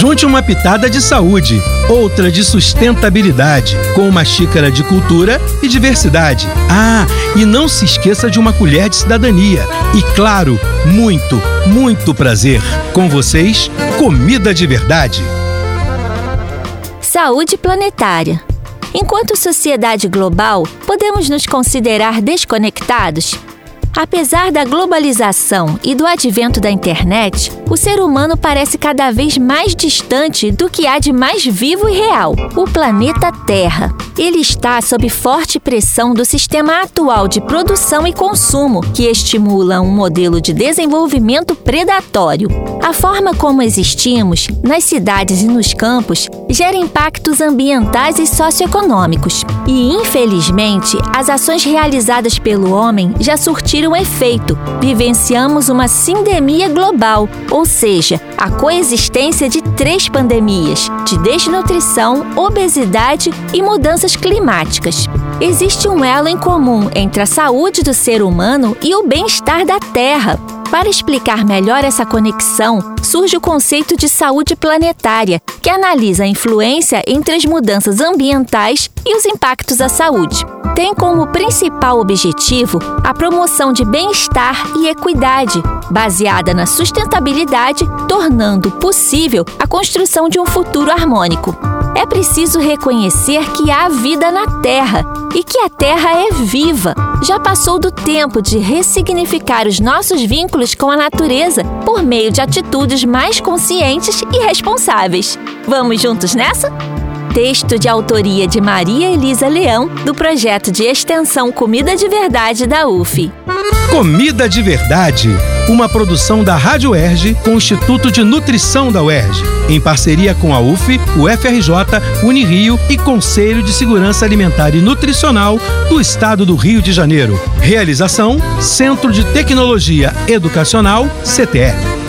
Junte uma pitada de saúde, outra de sustentabilidade, com uma xícara de cultura e diversidade. Ah, e não se esqueça de uma colher de cidadania. E claro, muito, muito prazer. Com vocês, comida de verdade. Saúde planetária. Enquanto sociedade global, podemos nos considerar desconectados? Apesar da globalização e do advento da internet, o ser humano parece cada vez mais distante do que há de mais vivo e real, o planeta Terra. Ele está sob forte pressão do sistema atual de produção e consumo, que estimula um modelo de desenvolvimento predatório. A forma como existimos, nas cidades e nos campos, gera impactos ambientais e socioeconômicos. E, infelizmente, as ações realizadas pelo homem já surtiram efeito. Vivenciamos uma sindemia global, ou seja, a coexistência de três pandemias: de desnutrição, obesidade e mudanças climáticas. Existe um elo em comum entre a saúde do ser humano e o bem-estar da Terra. Para explicar melhor essa conexão, surge o conceito de saúde planetária, que analisa a influência entre as mudanças ambientais e os impactos à saúde. Tem como principal objetivo a promoção de bem-estar e equidade, baseada na sustentabilidade, tornando possível a construção de um futuro harmônico. É preciso reconhecer que há vida na Terra e que a Terra é viva. Já passou do tempo de ressignificar os nossos vínculos com a natureza por meio de atitudes mais conscientes e responsáveis. Vamos juntos nessa? Texto de autoria de Maria Elisa Leão, do projeto de extensão Comida de Verdade da UF. Comida de Verdade, uma produção da Rádio Erge com o Instituto de Nutrição da UERJ, em parceria com a UF, o FRJ, Unirio e Conselho de Segurança Alimentar e Nutricional do Estado do Rio de Janeiro. Realização: Centro de Tecnologia Educacional, CTE.